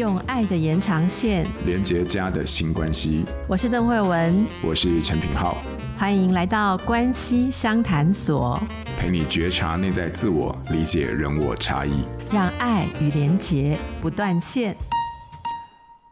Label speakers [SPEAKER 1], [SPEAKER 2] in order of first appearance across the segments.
[SPEAKER 1] 用爱的延长线
[SPEAKER 2] 连接家的新关系。
[SPEAKER 1] 我是邓慧文，
[SPEAKER 2] 我是陈品浩，
[SPEAKER 1] 欢迎来到关系相谈所，
[SPEAKER 2] 陪你觉察内在自我，理解人我差异，
[SPEAKER 1] 让爱与连结不断线。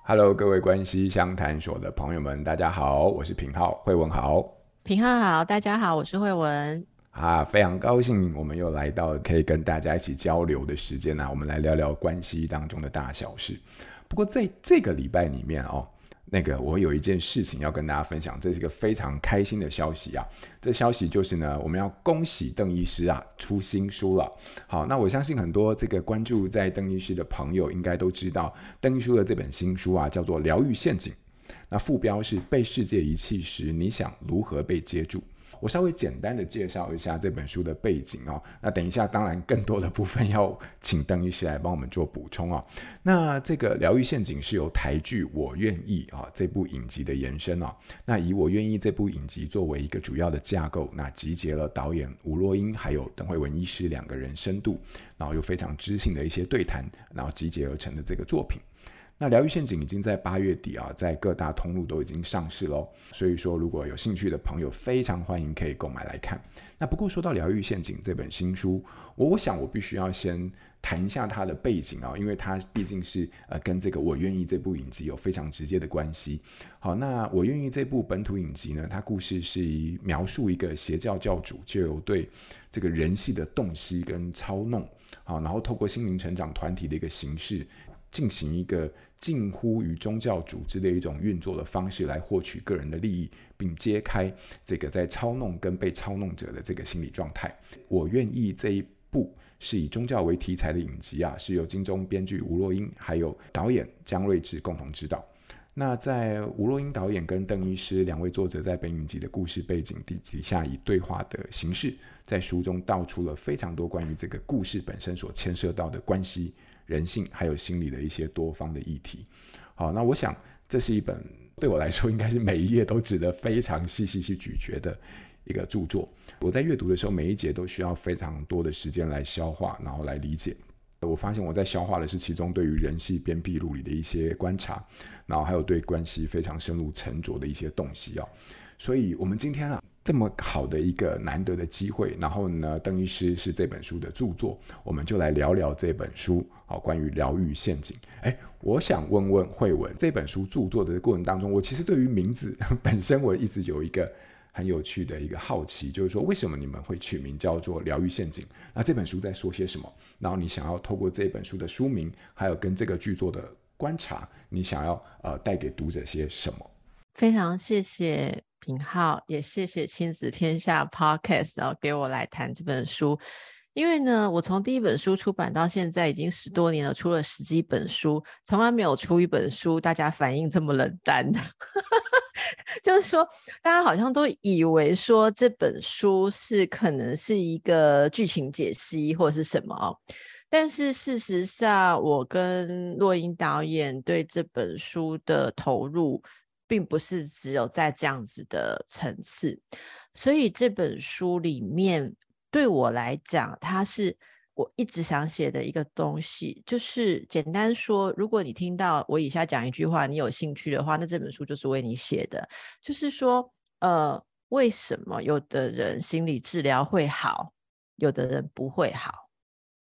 [SPEAKER 2] Hello，各位关系相谈所的朋友们，大家好，我是品浩，慧文好，
[SPEAKER 1] 品浩好，大家好，我是慧文。
[SPEAKER 2] 啊，非常高兴，我们又来到可以跟大家一起交流的时间呢、啊。我们来聊聊关系当中的大小事。不过在这个礼拜里面哦，那个我有一件事情要跟大家分享，这是一个非常开心的消息啊。这消息就是呢，我们要恭喜邓医师啊出新书了。好，那我相信很多这个关注在邓医师的朋友应该都知道，邓医师的这本新书啊叫做《疗愈陷阱》，那副标是“被世界遗弃时，你想如何被接住”。我稍微简单的介绍一下这本书的背景哦。那等一下，当然更多的部分要请邓医师来帮我们做补充哦。那这个疗愈陷阱是由台剧《我愿意》啊这部影集的延伸哦。那以《我愿意》这部影集作为一个主要的架构，那集结了导演吴若英还有邓惠文医师两个人深度，然后又非常知性的一些对谈，然后集结而成的这个作品。那疗愈陷阱已经在八月底啊，在各大通路都已经上市喽。所以说，如果有兴趣的朋友，非常欢迎可以购买来看。那不过说到疗愈陷阱这本新书，我我想我必须要先谈一下它的背景啊，因为它毕竟是呃跟这个我愿意这部影集有非常直接的关系。好，那我愿意这部本土影集呢，它故事是以描述一个邪教教主就有对这个人系的洞悉跟操弄，好，然后透过心灵成长团体的一个形式。进行一个近乎于宗教组织的一种运作的方式来获取个人的利益，并揭开这个在操弄跟被操弄者的这个心理状态。我愿意这一部是以宗教为题材的影集啊，是由金钟编剧吴若英还有导演江睿智共同指导。那在吴若英导演跟邓医师两位作者在本影集的故事背景底底下，以对话的形式，在书中道出了非常多关于这个故事本身所牵涉到的关系。人性还有心理的一些多方的议题，好，那我想这是一本对我来说应该是每一页都值得非常细细去咀嚼的一个著作。我在阅读的时候，每一节都需要非常多的时间来消化，然后来理解。我发现我在消化的是其中对于人系边壁录里的一些观察，然后还有对关系非常深入沉着的一些洞悉啊。所以，我们今天啊。这么好的一个难得的机会，然后呢，邓医师是这本书的著作，我们就来聊聊这本书，好，关于疗愈陷阱。哎，我想问问慧文，这本书著作的过程当中，我其实对于名字 本身我一直有一个很有趣的一个好奇，就是说为什么你们会取名叫做疗愈陷阱？那这本书在说些什么？然后你想要透过这本书的书名，还有跟这个剧作的观察，你想要呃带给读者些什么？
[SPEAKER 1] 非常谢谢。品浩，也谢谢亲子天下 Podcast 然后给我来谈这本书，因为呢，我从第一本书出版到现在已经十多年了，出了十几本书，从来没有出一本书大家反应这么冷淡的，就是说大家好像都以为说这本书是可能是一个剧情解析或者是什么哦，但是事实上，我跟若英导演对这本书的投入。并不是只有在这样子的层次，所以这本书里面对我来讲，它是我一直想写的一个东西。就是简单说，如果你听到我以下讲一句话，你有兴趣的话，那这本书就是为你写的。就是说，呃，为什么有的人心理治疗会好，有的人不会好？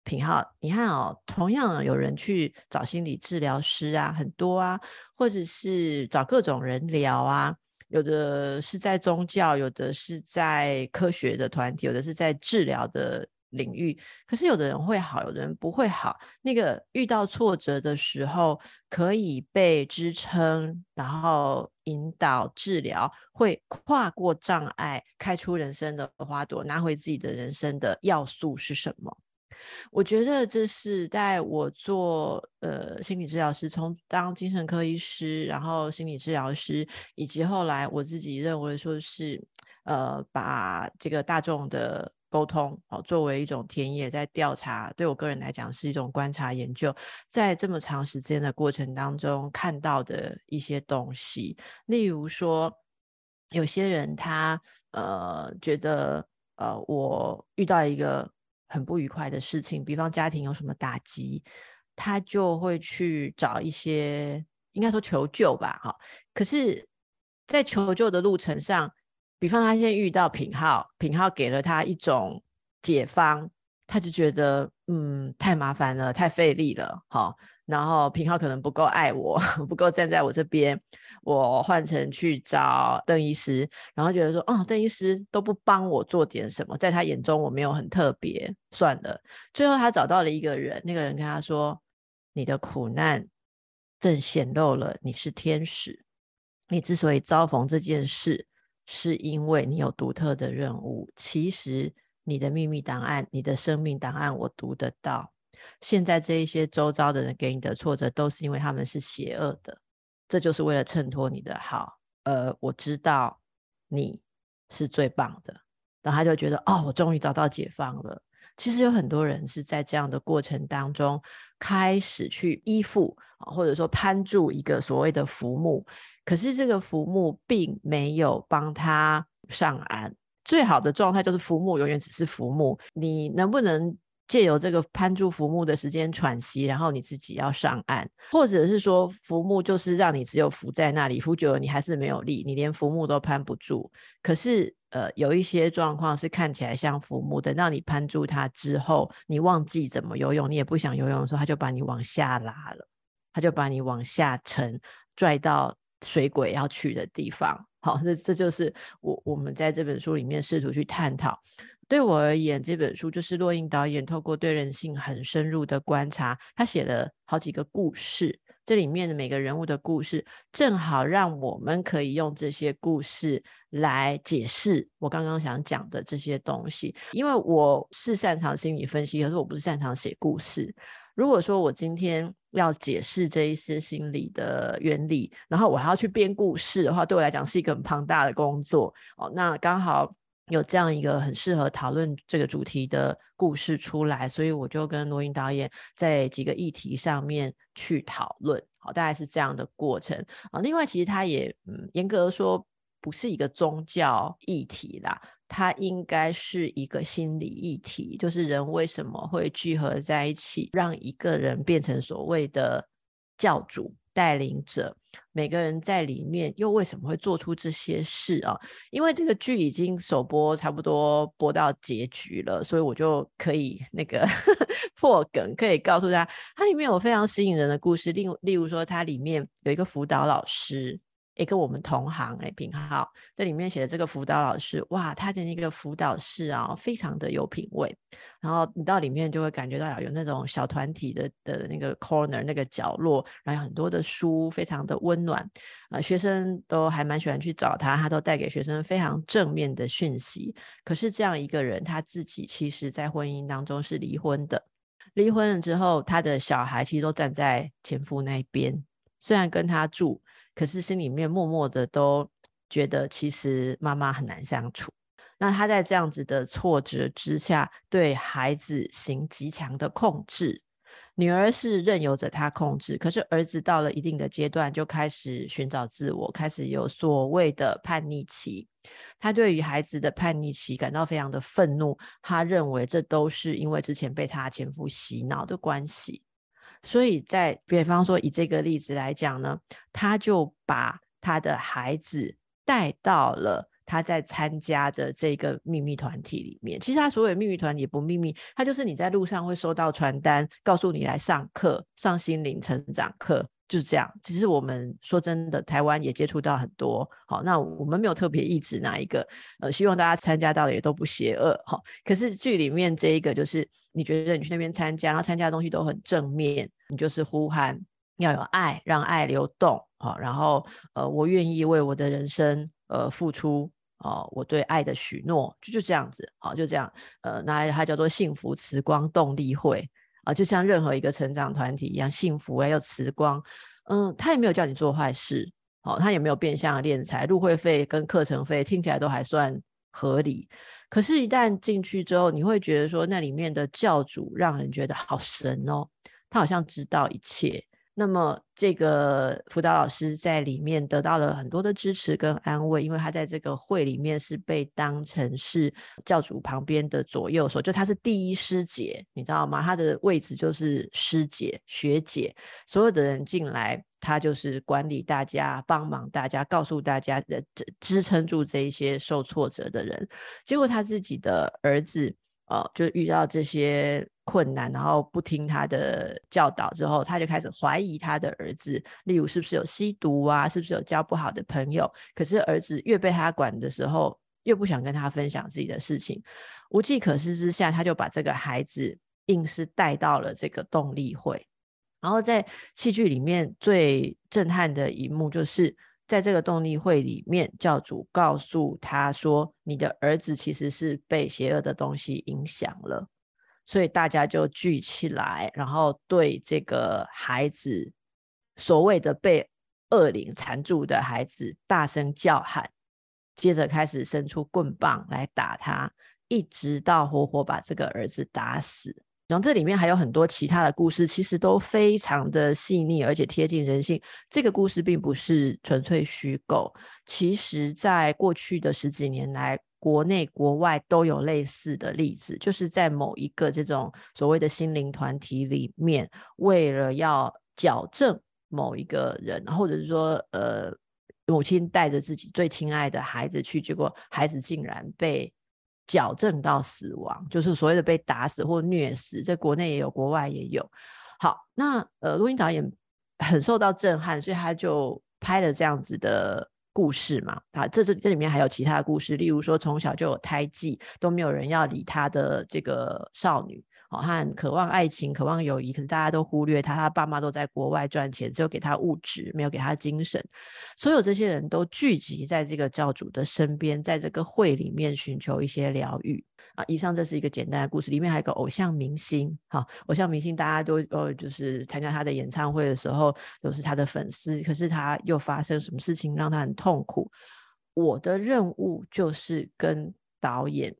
[SPEAKER 1] 品皓，你看哦，同样有人去找心理治疗师啊，很多啊，或者是找各种人聊啊，有的是在宗教，有的是在科学的团体，有的是在治疗的领域。可是有的人会好，有的人不会好。那个遇到挫折的时候，可以被支撑，然后引导治疗，会跨过障碍，开出人生的花朵，拿回自己的人生的要素是什么？我觉得这是在我做呃心理治疗师，从当精神科医师，然后心理治疗师，以及后来我自己认为说是呃把这个大众的沟通哦作为一种田野在调查，对我个人来讲是一种观察研究，在这么长时间的过程当中看到的一些东西，例如说有些人他呃觉得呃我遇到一个。很不愉快的事情，比方家庭有什么打击，他就会去找一些，应该说求救吧，哈。可是，在求救的路程上，比方他现在遇到品浩，品浩给了他一种解方，他就觉得，嗯，太麻烦了，太费力了，哈。然后平浩可能不够爱我，不够站在我这边，我换成去找邓医师，然后觉得说，哦，邓医师都不帮我做点什么，在他眼中我没有很特别，算了。最后他找到了一个人，那个人跟他说：“你的苦难正显露了你是天使，你之所以遭逢这件事，是因为你有独特的任务。其实你的秘密档案，你的生命档案，我读得到。”现在这一些周遭的人给你的挫折，都是因为他们是邪恶的，这就是为了衬托你的好。呃，我知道你是最棒的，然后他就觉得，哦，我终于找到解放了。其实有很多人是在这样的过程当中开始去依附，或者说攀住一个所谓的浮木，可是这个浮木并没有帮他上岸。最好的状态就是浮木永远只是浮木，你能不能？借由这个攀住浮木的时间喘息，然后你自己要上岸，或者是说浮木就是让你只有浮在那里，浮久了你还是没有力，你连浮木都攀不住。可是呃，有一些状况是看起来像浮木，等到你攀住它之后，你忘记怎么游泳，你也不想游泳的时候，它就把你往下拉了，它就把你往下沉，拽到水鬼要去的地方。好，这这就是我我们在这本书里面试图去探讨。对我而言，这本书就是洛英导演透过对人性很深入的观察，他写了好几个故事，这里面的每个人物的故事，正好让我们可以用这些故事来解释我刚刚想讲的这些东西。因为我是擅长心理分析，可是我不是擅长写故事。如果说我今天要解释这一些心理的原理，然后我还要去编故事的话，对我来讲是一个很庞大的工作哦。那刚好。有这样一个很适合讨论这个主题的故事出来，所以我就跟骆映导演在几个议题上面去讨论，好，大概是这样的过程啊。另外，其实它也嗯，严格说不是一个宗教议题啦，它应该是一个心理议题，就是人为什么会聚合在一起，让一个人变成所谓的教主。带领者，每个人在里面又为什么会做出这些事啊？因为这个剧已经首播差不多播到结局了，所以我就可以那个 破梗，可以告诉大家，它里面有非常吸引人的故事。例例如说，它里面有一个辅导老师。也跟我们同行哎，品皓在里面写的这个辅导老师，哇，他的那个辅导室啊，非常的有品味。然后你到里面就会感觉到有那种小团体的的那个 corner 那个角落，然后有很多的书，非常的温暖。呃，学生都还蛮喜欢去找他，他都带给学生非常正面的讯息。可是这样一个人，他自己其实在婚姻当中是离婚的，离婚了之后，他的小孩其实都站在前夫那边，虽然跟他住。可是心里面默默的都觉得，其实妈妈很难相处。那他在这样子的挫折之下，对孩子行极强的控制。女儿是任由着他控制，可是儿子到了一定的阶段，就开始寻找自我，开始有所谓的叛逆期。他对于孩子的叛逆期感到非常的愤怒，他认为这都是因为之前被他前夫洗脑的关系。所以在比方说以这个例子来讲呢，他就把他的孩子带到了他在参加的这个秘密团体里面。其实他所有秘密团体也不秘密，他就是你在路上会收到传单，告诉你来上课，上心灵成长课。就是这样，其实我们说真的，台湾也接触到很多。好，那我们没有特别抑制哪一个，呃，希望大家参加到的也都不邪恶。好，可是剧里面这一个，就是你觉得你去那边参加，然后参加的东西都很正面，你就是呼喊要有爱，让爱流动。好，然后呃，我愿意为我的人生呃付出。哦，我对爱的许诺，就就这样子。好，就这样。呃，那它叫做幸福慈光动力会。就像任何一个成长团体一样，幸福啊，又慈光，嗯，他也没有叫你做坏事，哦，他也没有变相敛财，入会费跟课程费听起来都还算合理。可是，一旦进去之后，你会觉得说，那里面的教主让人觉得好神哦，他好像知道一切。那么这个辅导老师在里面得到了很多的支持跟安慰，因为他在这个会里面是被当成是教主旁边的左右手，就他是第一师姐，你知道吗？他的位置就是师姐、学姐，所有的人进来，他就是管理大家、帮忙大家、告诉大家的支支撑住这一些受挫折的人。结果他自己的儿子。呃，就遇到这些困难，然后不听他的教导之后，他就开始怀疑他的儿子，例如是不是有吸毒啊，是不是有交不好的朋友。可是儿子越被他管的时候，越不想跟他分享自己的事情。无计可施之下，他就把这个孩子硬是带到了这个动力会。然后在戏剧里面最震撼的一幕就是。在这个动力会里面，教主告诉他说：“你的儿子其实是被邪恶的东西影响了。”所以大家就聚起来，然后对这个孩子所谓的被恶灵缠住的孩子大声叫喊，接着开始伸出棍棒来打他，一直到活活把这个儿子打死。然后这里面还有很多其他的故事，其实都非常的细腻，而且贴近人性。这个故事并不是纯粹虚构，其实在过去的十几年来，国内国外都有类似的例子，就是在某一个这种所谓的心灵团体里面，为了要矫正某一个人，或者是说，呃，母亲带着自己最亲爱的孩子去，结果孩子竟然被。矫正到死亡，就是所谓的被打死或虐死，在国内也有，国外也有。好，那呃，录音导演很受到震撼，所以他就拍了这样子的故事嘛。啊，这这这里面还有其他的故事，例如说从小就有胎记，都没有人要理她的这个少女。哦，他很渴望爱情，渴望友谊，可是大家都忽略他，他爸妈都在国外赚钱，只有给他物质，没有给他精神。所有这些人都聚集在这个教主的身边，在这个会里面寻求一些疗愈啊。以上这是一个简单的故事，里面还有个偶像明星，哈，偶像明星大家都呃，就是参加他的演唱会的时候都是他的粉丝，可是他又发生什么事情让他很痛苦？我的任务就是跟导演。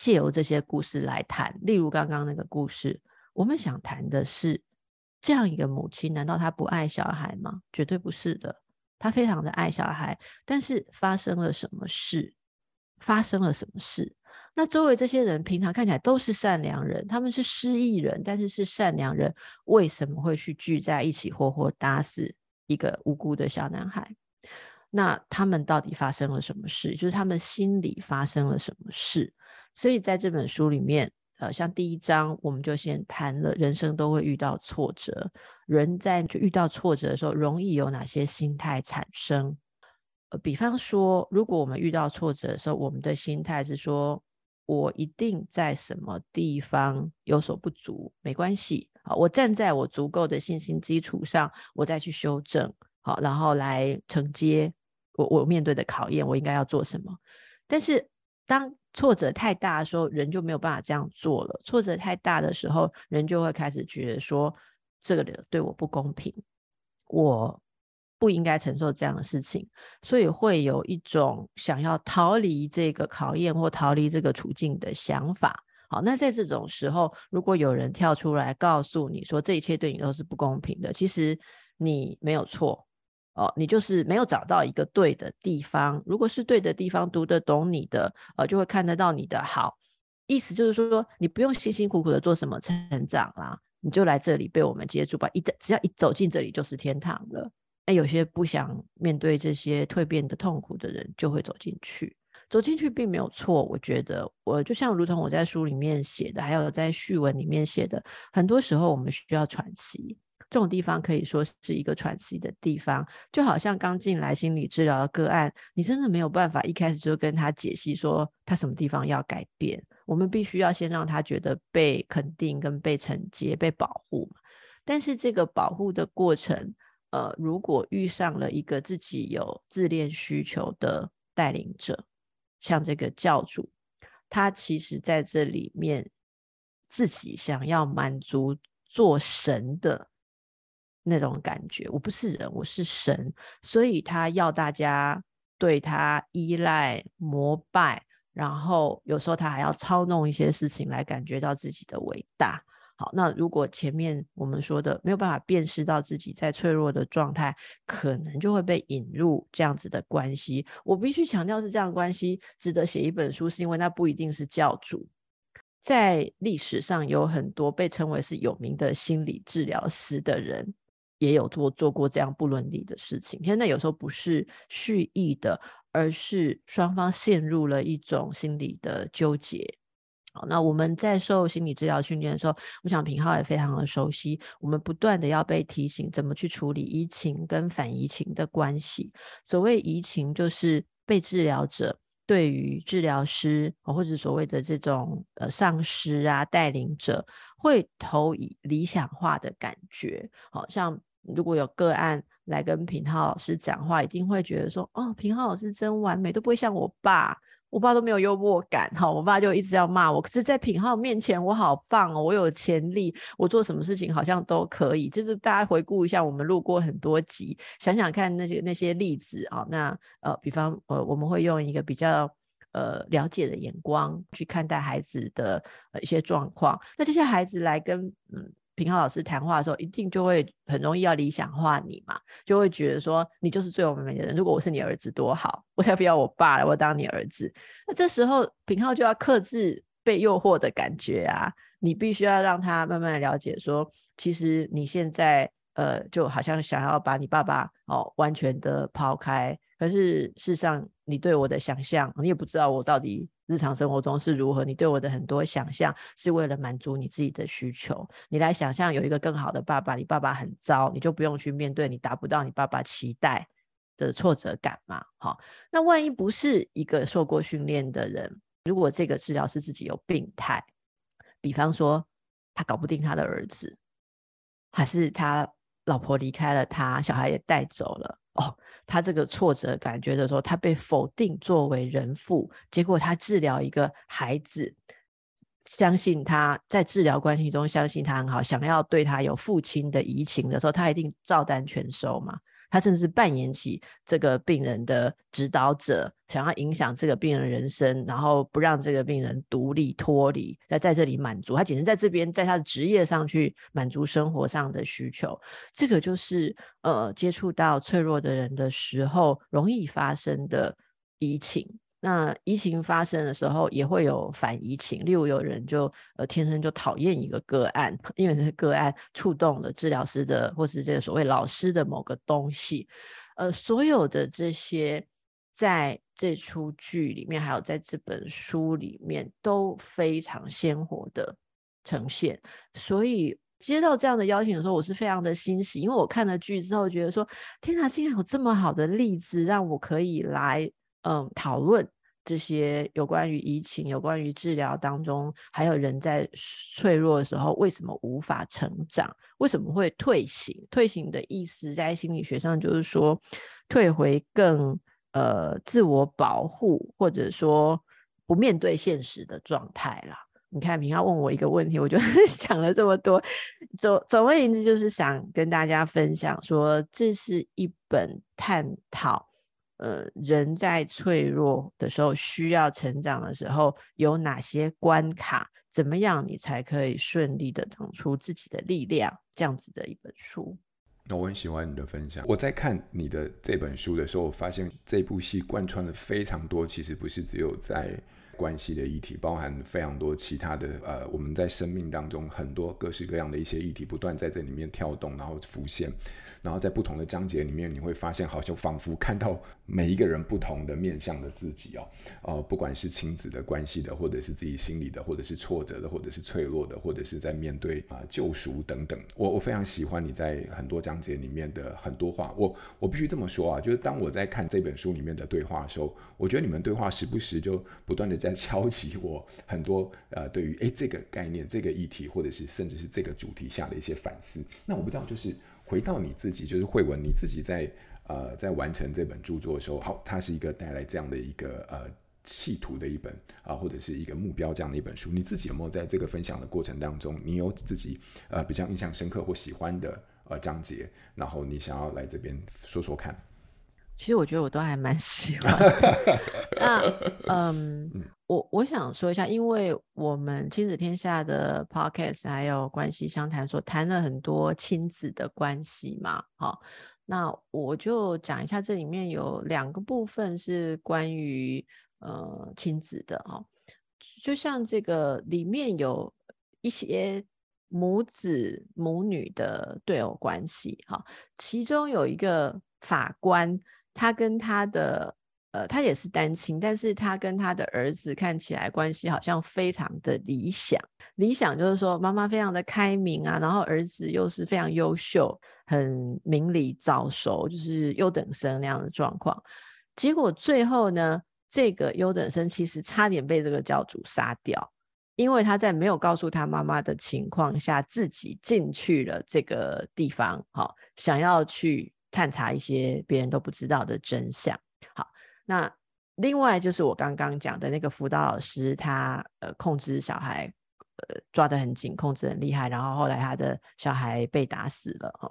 [SPEAKER 1] 借由这些故事来谈，例如刚刚那个故事，我们想谈的是这样一个母亲，难道她不爱小孩吗？绝对不是的，她非常的爱小孩，但是发生了什么事？发生了什么事？那周围这些人平常看起来都是善良人，他们是失忆人，但是是善良人，为什么会去聚在一起，活活打死一个无辜的小男孩？那他们到底发生了什么事？就是他们心里发生了什么事？所以在这本书里面，呃，像第一章，我们就先谈了人生都会遇到挫折，人在就遇到挫折的时候，容易有哪些心态产生？呃，比方说，如果我们遇到挫折的时候，我们的心态是说，我一定在什么地方有所不足，没关系，好，我站在我足够的信心基础上，我再去修正，好，然后来承接我我面对的考验，我应该要做什么？但是当挫折太大的时候，人就没有办法这样做了。挫折太大的时候，人就会开始觉得说，这个对我不公平，我不应该承受这样的事情，所以会有一种想要逃离这个考验或逃离这个处境的想法。好，那在这种时候，如果有人跳出来告诉你说，这一切对你都是不公平的，其实你没有错。哦，你就是没有找到一个对的地方。如果是对的地方，读得懂你的，呃，就会看得到你的好。意思就是说，你不用辛辛苦苦的做什么成长啦，你就来这里被我们接住吧。一只要一走进这里，就是天堂了。那有些不想面对这些蜕变的痛苦的人，就会走进去。走进去并没有错，我觉得，我就像如同我在书里面写的，还有在序文里面写的，很多时候我们需要喘息。这种地方可以说是一个喘息的地方，就好像刚进来心理治疗的个案，你真的没有办法一开始就跟他解析说他什么地方要改变。我们必须要先让他觉得被肯定、跟被承接、被保护。但是这个保护的过程，呃，如果遇上了一个自己有自恋需求的带领者，像这个教主，他其实在这里面自己想要满足做神的。那种感觉，我不是人，我是神，所以他要大家对他依赖、膜拜，然后有时候他还要操弄一些事情来感觉到自己的伟大。好，那如果前面我们说的没有办法辨识到自己在脆弱的状态，可能就会被引入这样子的关系。我必须强调是这样的关系值得写一本书，是因为那不一定是教主。在历史上有很多被称为是有名的心理治疗师的人，也有做做过这样不伦理的事情。现在有时候不是蓄意的，而是双方陷入了一种心理的纠结。好，那我们在受心理治疗训练的时候，我想平浩也非常的熟悉。我们不断的要被提醒怎么去处理移情跟反移情的关系。所谓移情，就是被治疗者。对于治疗师或者所谓的这种呃上师啊带领者，会投以理想化的感觉。好像如果有个案来跟品浩老师讲话，一定会觉得说：“哦，品浩老师真完美，都不会像我爸，我爸都没有幽默感。”哈，我爸就一直要骂我。可是，在品浩面前，我好棒哦，我有潜力，我做什么事情好像都可以。就是大家回顾一下，我们录过很多集，想想看那些那些例子啊。那呃，比方呃，我们会用一个比较。呃，了解的眼光去看待孩子的呃一些状况。那这些孩子来跟嗯品浩老师谈话的时候，一定就会很容易要理想化你嘛，就会觉得说你就是最完美的人。如果我是你儿子多好，我才不要我爸了，我当你儿子。那这时候品浩就要克制被诱惑的感觉啊，你必须要让他慢慢的了解说，其实你现在呃就好像想要把你爸爸哦完全的抛开。可是事实上，你对我的想象，你也不知道我到底日常生活中是如何。你对我的很多想象，是为了满足你自己的需求。你来想象有一个更好的爸爸，你爸爸很糟，你就不用去面对你达不到你爸爸期待的挫折感嘛。好，那万一不是一个受过训练的人，如果这个治疗师自己有病态，比方说他搞不定他的儿子，还是他老婆离开了他，小孩也带走了。哦，他这个挫折感觉的时候，他被否定作为人父，结果他治疗一个孩子，相信他在治疗关系中相信他很好，想要对他有父亲的移情的时候，他一定照单全收嘛。他甚至扮演起这个病人的指导者，想要影响这个病人人生，然后不让这个病人独立脱离，在在这里满足他，简直在这边在他的职业上去满足生活上的需求。这个就是呃，接触到脆弱的人的时候容易发生的移情。那疫情发生的时候，也会有反疫情。例如，有人就呃天生就讨厌一个个案，因为这个个案触动了治疗师的，或是这个所谓老师的某个东西。呃，所有的这些在这出剧里面，还有在这本书里面，都非常鲜活的呈现。所以接到这样的邀请的时候，我是非常的欣喜，因为我看了剧之后，觉得说天哪，竟然有这么好的例子，让我可以来。嗯，讨论这些有关于疫情、有关于治疗当中，还有人在脆弱的时候为什么无法成长，为什么会退行？退行的意思在心理学上就是说退回更呃自我保护，或者说不面对现实的状态啦。你看，品皓问我一个问题，我就 想了这么多。总总而言之，就是想跟大家分享说，这是一本探讨。呃，人在脆弱的时候，需要成长的时候，有哪些关卡？怎么样你才可以顺利的长出自己的力量？这样子的一本书。
[SPEAKER 2] 那我很喜欢你的分享。我在看你的这本书的时候，我发现这部戏贯穿了非常多，其实不是只有在关系的议题，包含非常多其他的呃，我们在生命当中很多各式各样的一些议题，不断在这里面跳动，然后浮现。然后在不同的章节里面，你会发现，好像仿佛看到每一个人不同的面向的自己哦，呃，不管是亲子的关系的，或者是自己心里的，或者是挫折的，或者是脆弱的，或者是在面对啊、救赎等等。我我非常喜欢你在很多章节里面的很多话。我我必须这么说啊，就是当我在看这本书里面的对话的时候，我觉得你们对话时不时就不断的在敲击我很多呃对于诶这个概念、这个议题，或者是甚至是这个主题下的一些反思。那我不知道就是。回到你自己，就是慧文，你自己在呃在完成这本著作的时候，好，它是一个带来这样的一个呃企图的一本啊、呃，或者是一个目标这样的一本书。你自己有没有在这个分享的过程当中，你有自己呃比较印象深刻或喜欢的呃章节，然后你想要来这边说说看？
[SPEAKER 1] 其实我觉得我都还蛮喜欢。那嗯，我我想说一下，因为我们亲子天下的 podcast 还有关系相谈所谈了很多亲子的关系嘛，好，那我就讲一下，这里面有两个部分是关于呃亲子的哈，就像这个里面有一些母子母女的对偶关系，哈，其中有一个法官，他跟他的。呃，他也是单亲，但是他跟他的儿子看起来关系好像非常的理想。理想就是说，妈妈非常的开明啊，然后儿子又是非常优秀，很明理早熟，就是优等生那样的状况。结果最后呢，这个优等生其实差点被这个教主杀掉，因为他在没有告诉他妈妈的情况下，自己进去了这个地方，好，想要去探查一些别人都不知道的真相。那另外就是我刚刚讲的那个辅导老师，他呃控制小孩，呃抓得很紧，控制很厉害，然后后来他的小孩被打死了哈。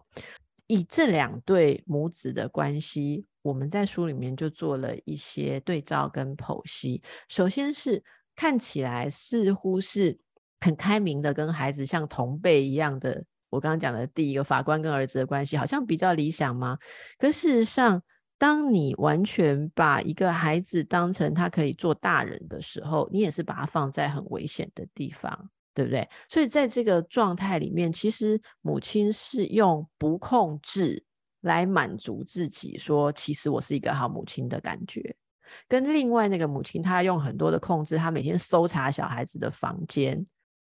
[SPEAKER 1] 以这两对母子的关系，我们在书里面就做了一些对照跟剖析。首先是看起来似乎是很开明的，跟孩子像同辈一样的。我刚刚讲的第一个法官跟儿子的关系，好像比较理想吗？可事实上。当你完全把一个孩子当成他可以做大人的时候，你也是把他放在很危险的地方，对不对？所以在这个状态里面，其实母亲是用不控制来满足自己，说其实我是一个好母亲的感觉。跟另外那个母亲，她用很多的控制，她每天搜查小孩子的房间，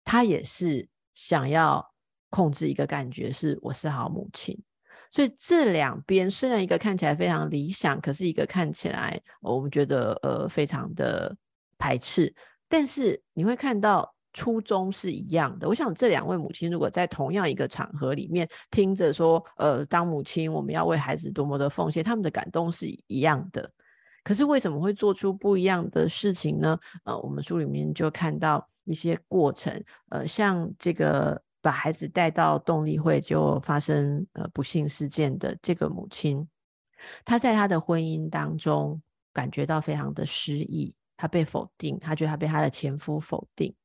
[SPEAKER 1] 她也是想要控制一个感觉，是我是好母亲。所以这两边虽然一个看起来非常理想，可是一个看起来我们觉得呃非常的排斥，但是你会看到初衷是一样的。我想这两位母亲如果在同样一个场合里面听着说，呃，当母亲我们要为孩子多么的奉献，他们的感动是一样的。可是为什么会做出不一样的事情呢？呃，我们书里面就看到一些过程，呃，像这个。把孩子带到动力会就发生呃不幸事件的这个母亲，她在她的婚姻当中感觉到非常的失意，她被否定，她觉得她被她的前夫否定，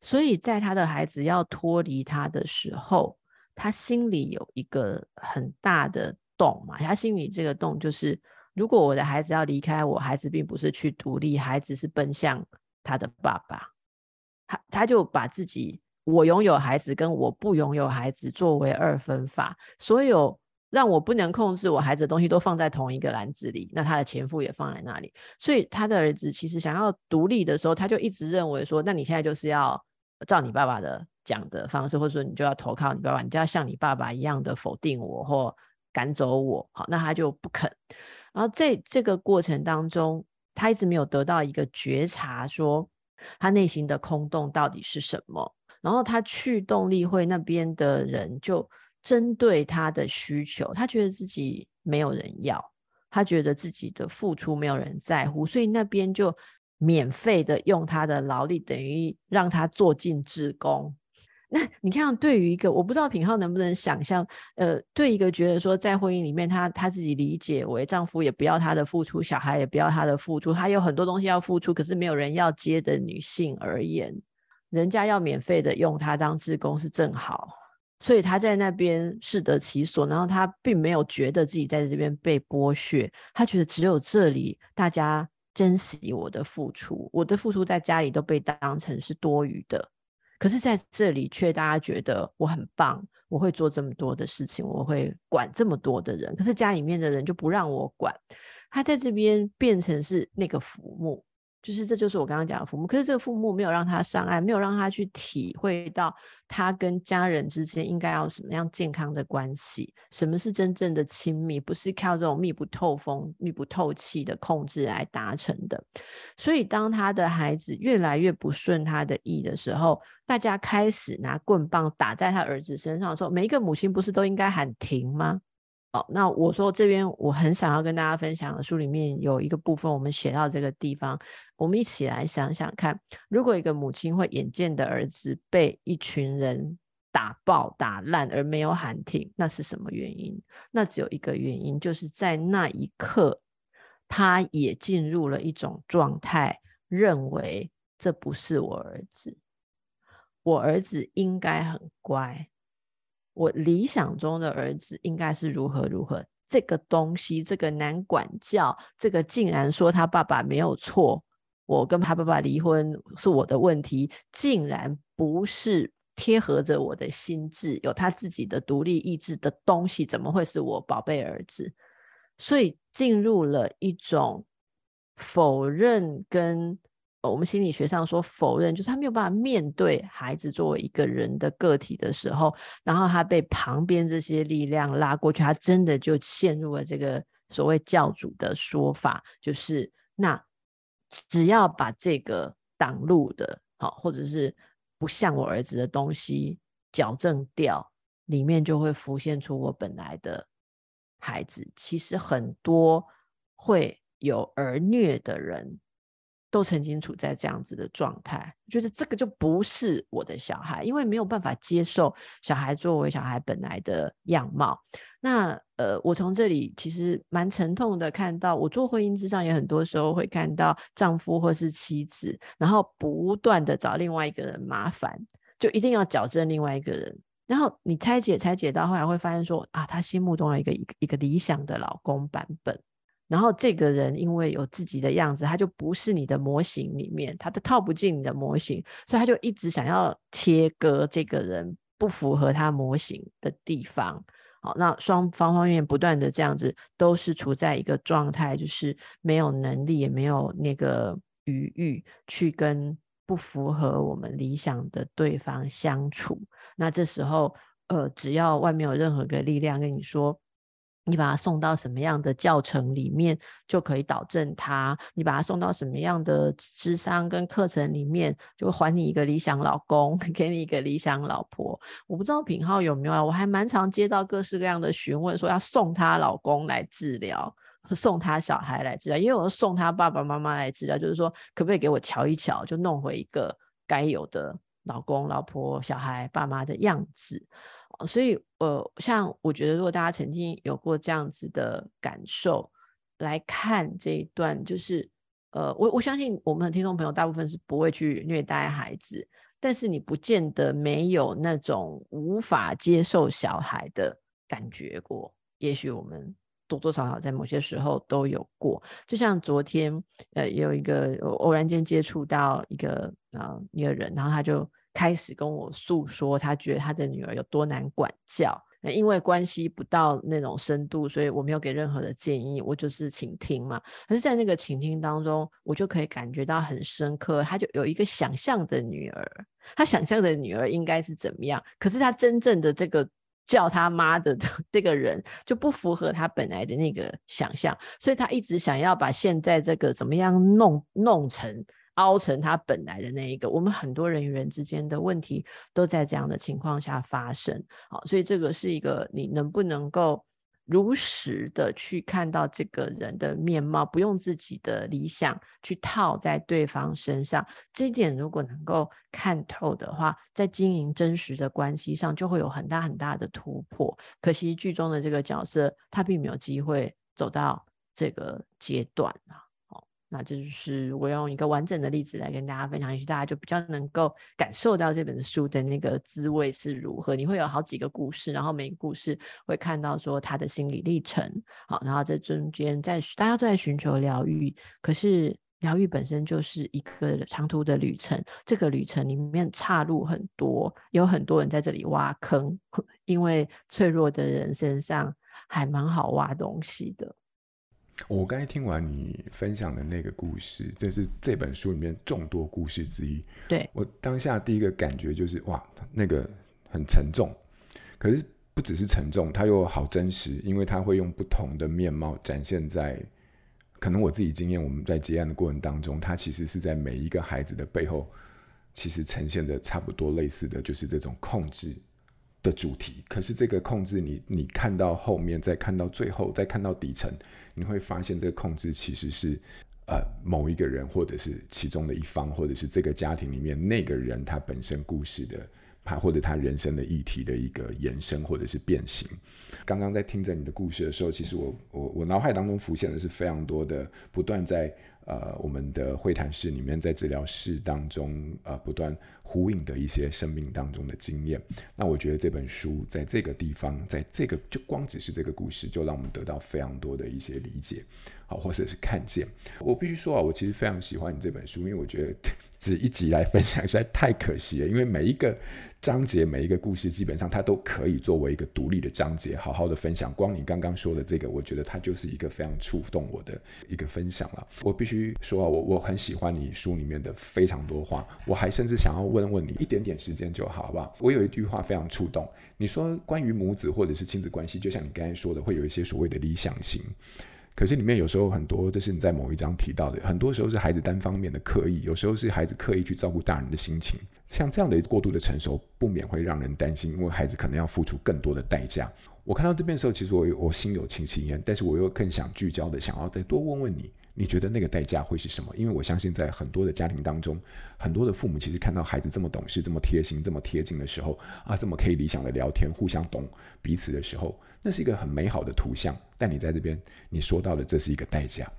[SPEAKER 1] 所以在她的孩子要脱离她的时候，她心里有一个很大的洞嘛，她心里这个洞就是，如果我的孩子要离开我，孩子并不是去独立，孩子是奔向他的爸爸，他他就把自己。我拥有孩子跟我不拥有孩子作为二分法，所有让我不能控制我孩子的东西都放在同一个篮子里，那他的前夫也放在那里，所以他的儿子其实想要独立的时候，他就一直认为说，那你现在就是要照你爸爸的讲的方式，或者说你就要投靠你爸爸，你就要像你爸爸一样的否定我或赶走我，好，那他就不肯。然后在这个过程当中，他一直没有得到一个觉察，说他内心的空洞到底是什么。然后他去动力会那边的人就针对他的需求，他觉得自己没有人要，他觉得自己的付出没有人在乎，所以那边就免费的用他的劳力，等于让他做尽职工。那你看，对于一个我不知道品浩能不能想象，呃，对一个觉得说在婚姻里面他他自己理解为丈夫也不要他的付出，小孩也不要他的付出，他有很多东西要付出，可是没有人要接的女性而言。人家要免费的用他当志工是正好，所以他在那边适得其所，然后他并没有觉得自己在这边被剥削，他觉得只有这里大家珍惜我的付出，我的付出在家里都被当成是多余的，可是在这里却大家觉得我很棒，我会做这么多的事情，我会管这么多的人，可是家里面的人就不让我管，他在这边变成是那个浮木。就是，这就是我刚刚讲的父母，可是这个父母没有让他上岸，没有让他去体会到他跟家人之间应该要什么样健康的关系，什么是真正的亲密，不是靠这种密不透风、密不透气的控制来达成的。所以，当他的孩子越来越不顺他的意的时候，大家开始拿棍棒打在他儿子身上的时候，每一个母亲不是都应该喊停吗？那我说这边我很想要跟大家分享的书里面有一个部分，我们写到这个地方，我们一起来想想看，如果一个母亲会眼见的儿子被一群人打爆打烂而没有喊停，那是什么原因？那只有一个原因，就是在那一刻，他也进入了一种状态，认为这不是我儿子，我儿子应该很乖，我理想中的儿子应该是如何如何。这个东西，这个难管教，这个竟然说他爸爸没有错，我跟他爸爸离婚是我的问题，竟然不是贴合着我的心智，有他自己的独立意志的东西，怎么会是我宝贝儿子？所以进入了一种否认跟。我们心理学上说否认，就是他没有办法面对孩子作为一个人的个体的时候，然后他被旁边这些力量拉过去，他真的就陷入了这个所谓教主的说法，就是那只要把这个挡路的，好，或者是不像我儿子的东西矫正掉，里面就会浮现出我本来的孩子。其实很多会有儿虐的人。都曾经处在这样子的状态，觉得这个就不是我的小孩，因为没有办法接受小孩作为小孩本来的样貌。那呃，我从这里其实蛮沉痛的看到，我做婚姻咨商也很多时候会看到丈夫或是妻子，然后不断的找另外一个人麻烦，就一定要矫正另外一个人。然后你拆解拆解到后来会发现说啊，他心目中的一个一个一个理想的老公版本。然后这个人因为有自己的样子，他就不是你的模型里面，他都套不进你的模型，所以他就一直想要切割这个人不符合他模型的地方。好，那双方方面不断的这样子，都是处在一个状态，就是没有能力，也没有那个余裕去跟不符合我们理想的对方相处。那这时候，呃，只要外面有任何个力量跟你说。你把他送到什么样的教程里面，就可以导正他；你把他送到什么样的智商跟课程里面，就会还你一个理想老公，给你一个理想老婆。我不知道品皓有没有啊？我还蛮常接到各式各样的询问，说要送她老公来治疗，送她小孩来治疗，因为我送她爸爸妈妈来治疗，就是说可不可以给我瞧一瞧，就弄回一个该有的老公、老婆、小孩、爸妈的样子。所以，呃，像我觉得，如果大家曾经有过这样子的感受，来看这一段，就是，呃，我我相信我们的听众朋友大部分是不会去虐待孩子，但是你不见得没有那种无法接受小孩的感觉过。也许我们多多少少在某些时候都有过。就像昨天，呃，有一个偶然间接触到一个啊一个人，然后他就。开始跟我诉说，他觉得他的女儿有多难管教。因为关系不到那种深度，所以我没有给任何的建议，我就是倾听嘛。可是，在那个倾听当中，我就可以感觉到很深刻。他就有一个想象的女儿，他想象的女儿应该是怎么样？可是他真正的这个叫他妈的这个人，就不符合他本来的那个想象，所以他一直想要把现在这个怎么样弄弄成。凹成他本来的那一个，我们很多人与人之间的问题都在这样的情况下发生。好，所以这个是一个你能不能够如实的去看到这个人的面貌，不用自己的理想去套在对方身上。这一点如果能够看透的话，在经营真实的关系上就会有很大很大的突破。可惜剧中的这个角色他并没有机会走到这个阶段啊。那这就是我用一个完整的例子来跟大家分享，也许大家就比较能够感受到这本书的那个滋味是如何。你会有好几个故事，然后每个故事会看到说他的心理历程，好，然后在中间在大家都在寻求疗愈，可是疗愈本身就是一个长途的旅程，这个旅程里面岔路很多，有很多人在这里挖坑，因为脆弱的人身上还蛮好挖东西的。
[SPEAKER 2] 我刚才听完你分享的那个故事，这是这本书里面众多故事之一。
[SPEAKER 1] 对，
[SPEAKER 2] 我当下第一个感觉就是哇，那个很沉重。可是不只是沉重，它又好真实，因为它会用不同的面貌展现在可能我自己经验，我们在结案的过程当中，它其实是在每一个孩子的背后，其实呈现着差不多类似的就是这种控制的主题。可是这个控制你，你你看到后面，再看到最后，再看到底层。你会发现，这个控制其实是，呃，某一个人，或者是其中的一方，或者是这个家庭里面那个人他本身故事的，他或者他人生的议题的一个延伸，或者是变形。刚刚在听着你的故事的时候，其实我我我脑海当中浮现的是非常多的不断在呃我们的会谈室里面，在治疗室当中呃不断呼应的一些生命当中的经验。那我觉得这本书在这个地方，在这个就光只是这个故事，就让我们得到非常多的一些理解，好或者是看见。我必须说啊，我其实非常喜欢你这本书，因为我觉得 只一集来分享实在太可惜了，因为每一个。章节每一个故事，基本上它都可以作为一个独立的章节，好好的分享。光你刚刚说的这个，我觉得它就是一个非常触动我的一个分享了。我必须说啊，我我很喜欢你书里面的非常多话，我还甚至想要问问你一点点时间就好，好不好？我有一句话非常触动，你说关于母子或者是亲子关系，就像你刚才说的，会有一些所谓的理想型。可是里面有时候很多，这是你在某一章提到的，很多时候是孩子单方面的刻意，有时候是孩子刻意去照顾大人的心情，像这样的过度的成熟，不免会让人担心，因为孩子可能要付出更多的代价。我看到这边的时候，其实我我心有戚戚焉，但是我又更想聚焦的，想要再多问问你。你觉得那个代价会是什么？因为我相信，在很多的家庭当中，很多的父母其实看到孩子这么懂事、这么贴心、这么贴近的时候，啊，这么可以理想的聊天、互相懂彼此的时候，那是一个很美好的图像。但你在这边，你说到的这是一个代价。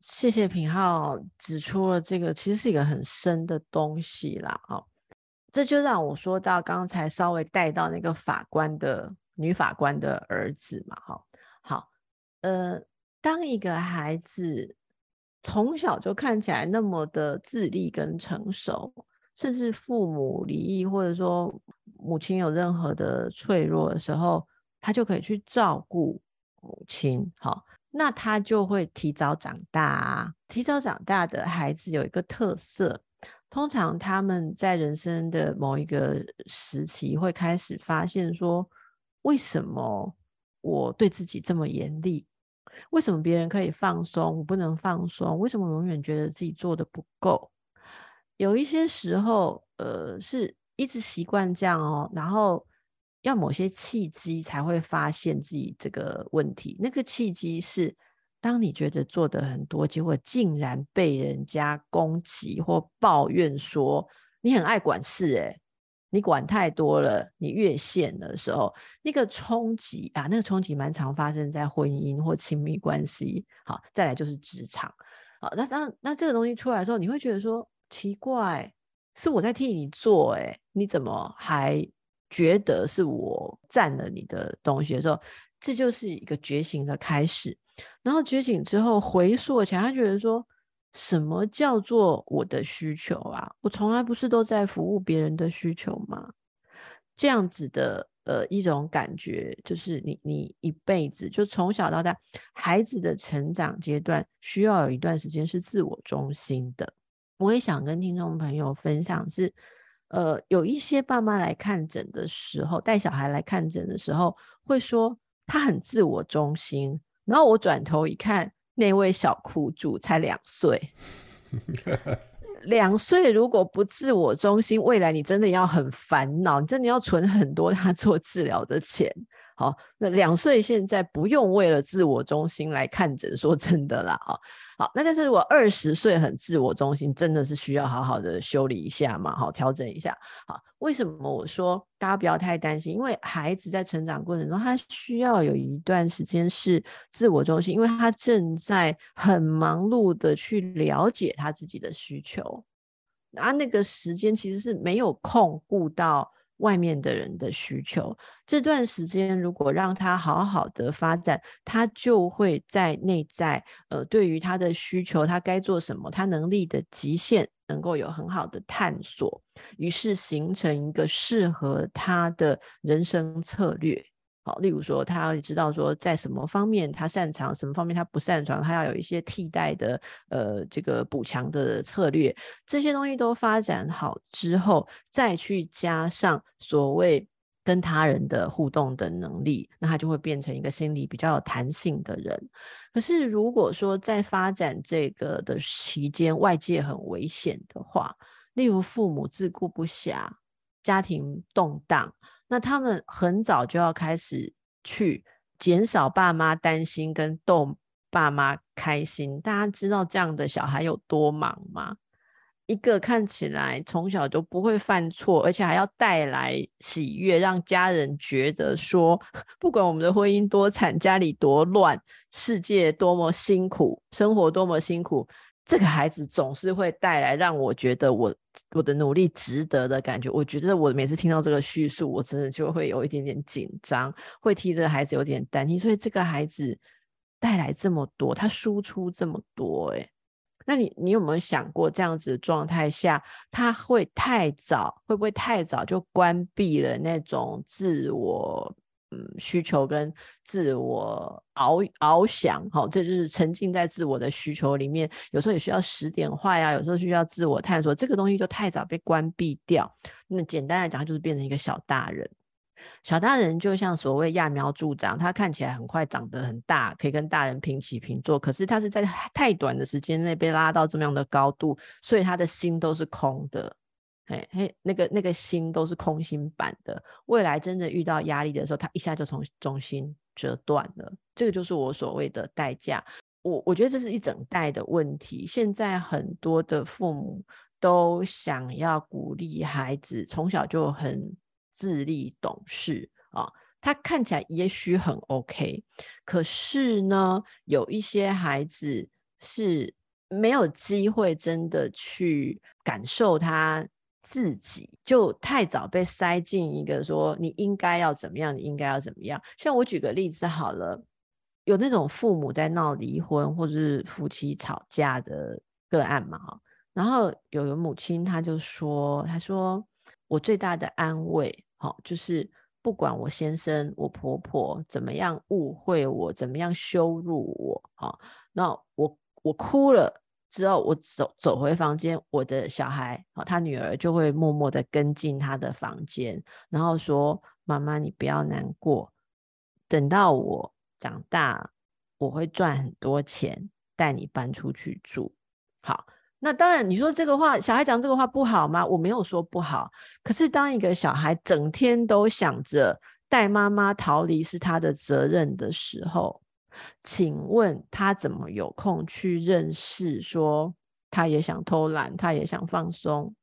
[SPEAKER 1] 谢谢品浩指出了这个，其实是一个很深的东西啦。哦，这就让我说到刚才稍微带到那个法官的女法官的儿子嘛。好，好，呃，当一个孩子。从小就看起来那么的自立跟成熟，甚至父母离异或者说母亲有任何的脆弱的时候，他就可以去照顾母亲。好，那他就会提早长大啊。提早长大的孩子有一个特色，通常他们在人生的某一个时期会开始发现说，为什么我对自己这么严厉？为什么别人可以放松，我不能放松？为什么永远觉得自己做的不够？有一些时候，呃，是一直习惯这样哦，然后要某些契机才会发现自己这个问题。那个契机是，当你觉得做的很多，结果竟然被人家攻击或抱怨说你很爱管事，诶。你管太多了，你越线的时候，那个冲击啊，那个冲击蛮常发生在婚姻或亲密关系。好，再来就是职场。好，那当那这个东西出来的时候，你会觉得说奇怪，是我在替你做，欸，诶，你怎么还觉得是我占了你的东西的时候，这就是一个觉醒的开始。然后觉醒之后回溯起来，他觉得说。什么叫做我的需求啊？我从来不是都在服务别人的需求吗？这样子的呃一种感觉，就是你你一辈子就从小到大，孩子的成长阶段需要有一段时间是自我中心的。我也想跟听众朋友分享是，呃，有一些爸妈来看诊的时候，带小孩来看诊的时候，会说他很自我中心，然后我转头一看。那位小苦主才两岁，两岁如果不自我中心，未来你真的要很烦恼，你真的要存很多他做治疗的钱。好，那两岁现在不用为了自我中心来看诊，说真的啦，啊，好，那但是如果二十岁很自我中心，真的是需要好好的修理一下嘛，好，调整一下。好，为什么我说大家不要太担心？因为孩子在成长过程中，他需要有一段时间是自我中心，因为他正在很忙碌的去了解他自己的需求，啊，那个时间其实是没有空顾到。外面的人的需求，这段时间如果让他好好的发展，他就会在内在，呃，对于他的需求，他该做什么，他能力的极限，能够有很好的探索，于是形成一个适合他的人生策略。好，例如说，他要知道说，在什么方面他擅长，什么方面他不擅长，他要有一些替代的，呃，这个补强的策略。这些东西都发展好之后，再去加上所谓跟他人的互动的能力，那他就会变成一个心理比较有弹性的人。可是，如果说在发展这个的期间，外界很危险的话，例如父母自顾不暇，家庭动荡。那他们很早就要开始去减少爸妈担心跟逗爸妈开心。大家知道这样的小孩有多忙吗？一个看起来从小就不会犯错，而且还要带来喜悦，让家人觉得说，不管我们的婚姻多惨，家里多乱，世界多么辛苦，生活多么辛苦，这个孩子总是会带来让我觉得我我的努力值得的感觉。我觉得我每次听到这个叙述，我真的就会有一点点紧张，会替这个孩子有点担心。所以这个孩子带来这么多，他输出这么多，诶，那你你有没有想过，这样子的状态下，他会太早，会不会太早就关闭了那种自我？嗯，需求跟自我翱翱翔，好，这就是沉浸在自我的需求里面。有时候也需要十点化呀，有时候需要自我探索。这个东西就太早被关闭掉。那简单来讲，他就是变成一个小大人。小大人就像所谓揠苗助长，他看起来很快长得很大，可以跟大人平起平坐。可是他是在太短的时间内被拉到这么样的高度，所以他的心都是空的。嘿，嘿，那个那个心都是空心版的。未来真的遇到压力的时候，他一下就从中心折断了。这个就是我所谓的代价。我我觉得这是一整代的问题。现在很多的父母都想要鼓励孩子从小就很自立懂事啊。他看起来也许很 OK，可是呢，有一些孩子是没有机会真的去感受他。自己就太早被塞进一个说你应该要怎么样，你应该要怎么样。像我举个例子好了，有那种父母在闹离婚或者是夫妻吵架的个案嘛，然后有个母亲她就说，她说我最大的安慰，好，就是不管我先生、我婆婆怎么样误会我，怎么样羞辱我，好，那我我哭了。之后我走走回房间，我的小孩啊，他女儿就会默默的跟进他的房间，然后说：“妈妈，你不要难过，等到我长大，我会赚很多钱，带你搬出去住。”好，那当然你说这个话，小孩讲这个话不好吗？我没有说不好，可是当一个小孩整天都想着带妈妈逃离是他的责任的时候，请问他怎么有空去认识？说他也想偷懒，他也想放松，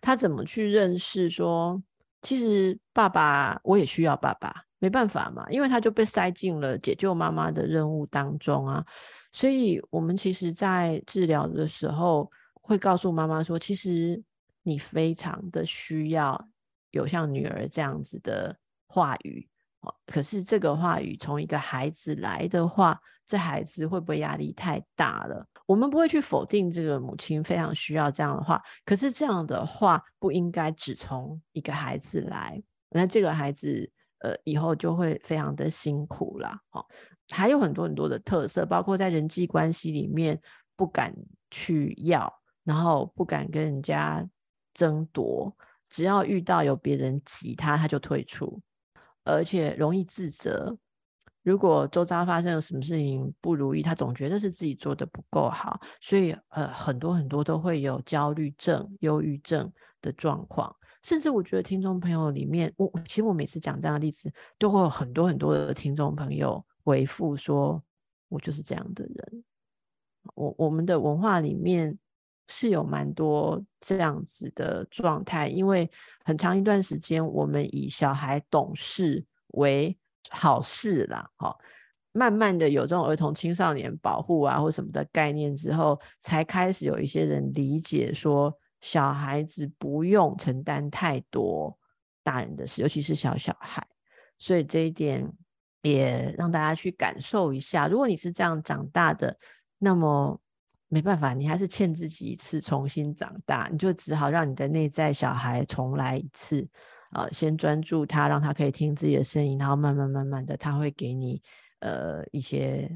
[SPEAKER 1] 他怎么去认识？说其实爸爸我也需要爸爸，没办法嘛，因为他就被塞进了解救妈妈的任务当中啊。所以我们其实，在治疗的时候，会告诉妈妈说，其实你非常的需要有像女儿这样子的话语。可是这个话语从一个孩子来的话，这孩子会不会压力太大了？我们不会去否定这个母亲非常需要这样的话，可是这样的话不应该只从一个孩子来，那这个孩子呃以后就会非常的辛苦了。哦，还有很多很多的特色，包括在人际关系里面不敢去要，然后不敢跟人家争夺，只要遇到有别人挤他，他就退出。而且容易自责，如果周遭发生了什么事情不如意，他总觉得是自己做的不够好，所以呃很多很多都会有焦虑症、忧郁症的状况。甚至我觉得听众朋友里面，我其实我每次讲这样的例子，都会有很多很多的听众朋友回复说，我就是这样的人。我我们的文化里面。是有蛮多这样子的状态，因为很长一段时间，我们以小孩懂事为好事啦，好，慢慢的有这种儿童青少年保护啊或什么的概念之后，才开始有一些人理解说，小孩子不用承担太多大人的事，尤其是小小孩，所以这一点也让大家去感受一下，如果你是这样长大的，那么。没办法，你还是欠自己一次重新长大，你就只好让你的内在小孩重来一次，呃，先专注他，让他可以听自己的声音，然后慢慢慢慢的，他会给你呃一些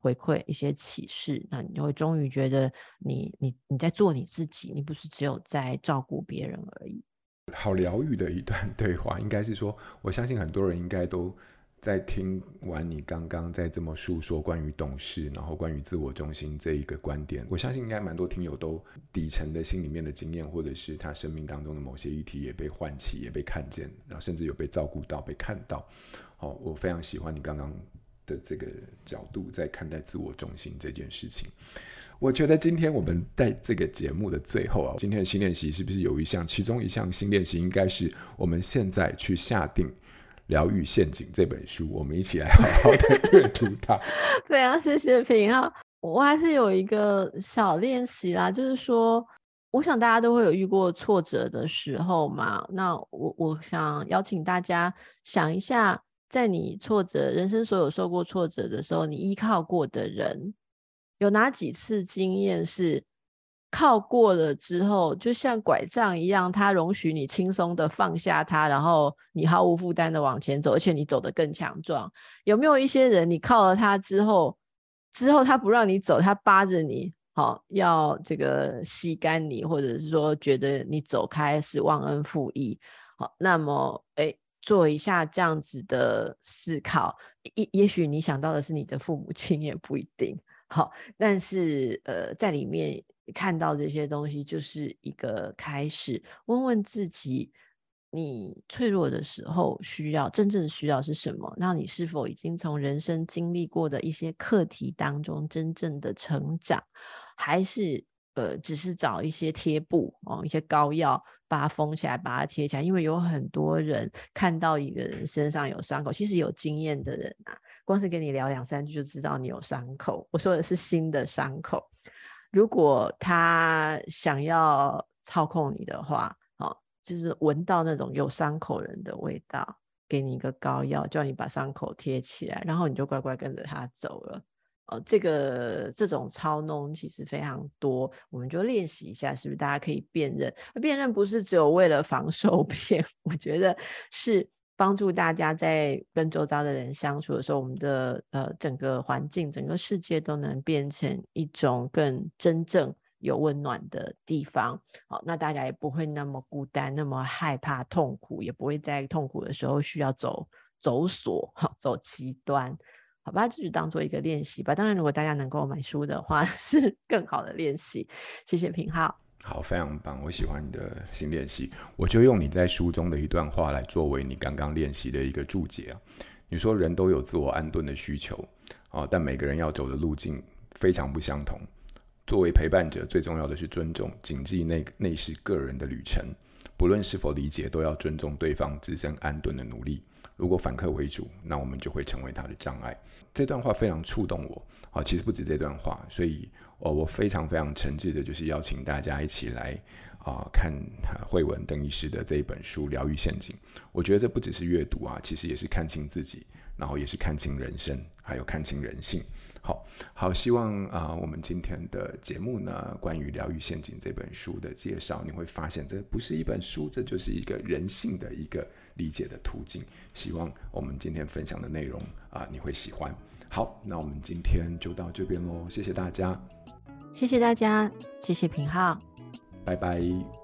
[SPEAKER 1] 回馈，一些启示，那你会终于觉得你你你在做你自己，你不是只有在照顾别人而已。
[SPEAKER 2] 好疗愈的一段 对话，应该是说，我相信很多人应该都。在听完你刚刚在这么述说关于懂事，然后关于自我中心这一个观点，我相信应该蛮多听友都底层的心里面的经验，或者是他生命当中的某些议题也被唤起，也被看见，然后甚至有被照顾到、被看到。好，我非常喜欢你刚刚的这个角度在看待自我中心这件事情。我觉得今天我们在这个节目的最后啊，今天的新练习是不是有一项？其中一项新练习应该是我们现在去下定。疗愈陷阱这本书，我们一起来好好的阅读它。
[SPEAKER 1] 非常谢谢品皓。我还是有一个小练习啦，就是说，我想大家都会有遇过挫折的时候嘛。那我我想邀请大家想一下，在你挫折人生所有受过挫折的时候，你依靠过的人有哪几次经验是靠过了之后，就像拐杖一样，它容许你轻松的放下它，然后你毫无负担的往前走，而且你走得更强壮。有没有一些人，你靠了他之后？之后他不让你走，他扒着你，好、哦、要这个吸干你，或者是说觉得你走开是忘恩负义，好、那么诶做一下这样子的思考，也也许你想到的是你的父母亲，也不一定，好、但是呃在里面看到这些东西就是一个开始，问问自己。你脆弱的时候，需要真正需要是什么？那你是否已经从人生经历过的一些课题当中真正的成长，还是呃，只是找一些贴布哦，一些膏药把它封起来，把它贴起来？因为有很多人看到一个人身上有伤口，其实有经验的人啊，光是跟你聊两三句就知道你有伤口。我说的是新的伤口。如果他想要操控你的话。就是闻到那种有伤口人的味道，给你一个膏药，叫你把伤口贴起来，然后你就乖乖跟着他走了。哦，这个这种操弄其实非常多，我们就练习一下，是不是大家可以辨认？辨认不是只有为了防 受骗，我觉得是帮助大家在跟周遭的人相处的时候，我们的呃整个环境、整个世界都能变成一种更真正。有温暖的地方，好，那大家也不会那么孤单，那么害怕痛苦，也不会在痛苦的时候需要走走锁，好，走极端，好吧，就当做一个练习吧。当然，如果大家能够买书的话，是更好的练习。谢谢品浩，
[SPEAKER 2] 好，非常棒，我喜欢你的新练习。我就用你在书中的一段话来作为你刚刚练习的一个注解啊。你说人都有自我安顿的需求啊，但每个人要走的路径非常不相同。作为陪伴者，最重要的是尊重，谨记那那是个人的旅程，不论是否理解，都要尊重对方自身安顿的努力。如果反客为主，那我们就会成为他的障碍。这段话非常触动我。啊，其实不止这段话，所以，哦，我非常非常诚挚的，就是邀请大家一起来啊，看慧文邓医师的这一本书《疗愈陷阱》。我觉得这不只是阅读啊，其实也是看清自己，然后也是看清人生，还有看清人性。好好，希望啊、呃，我们今天的节目呢，关于《疗愈陷阱》这本书的介绍，你会发现这不是一本书，这就是一个人性的一个理解的途径。希望我们今天分享的内容啊、呃，你会喜欢。好，那我们今天就到这边喽，谢谢大家，
[SPEAKER 1] 谢谢大家，谢谢平浩，
[SPEAKER 2] 拜拜。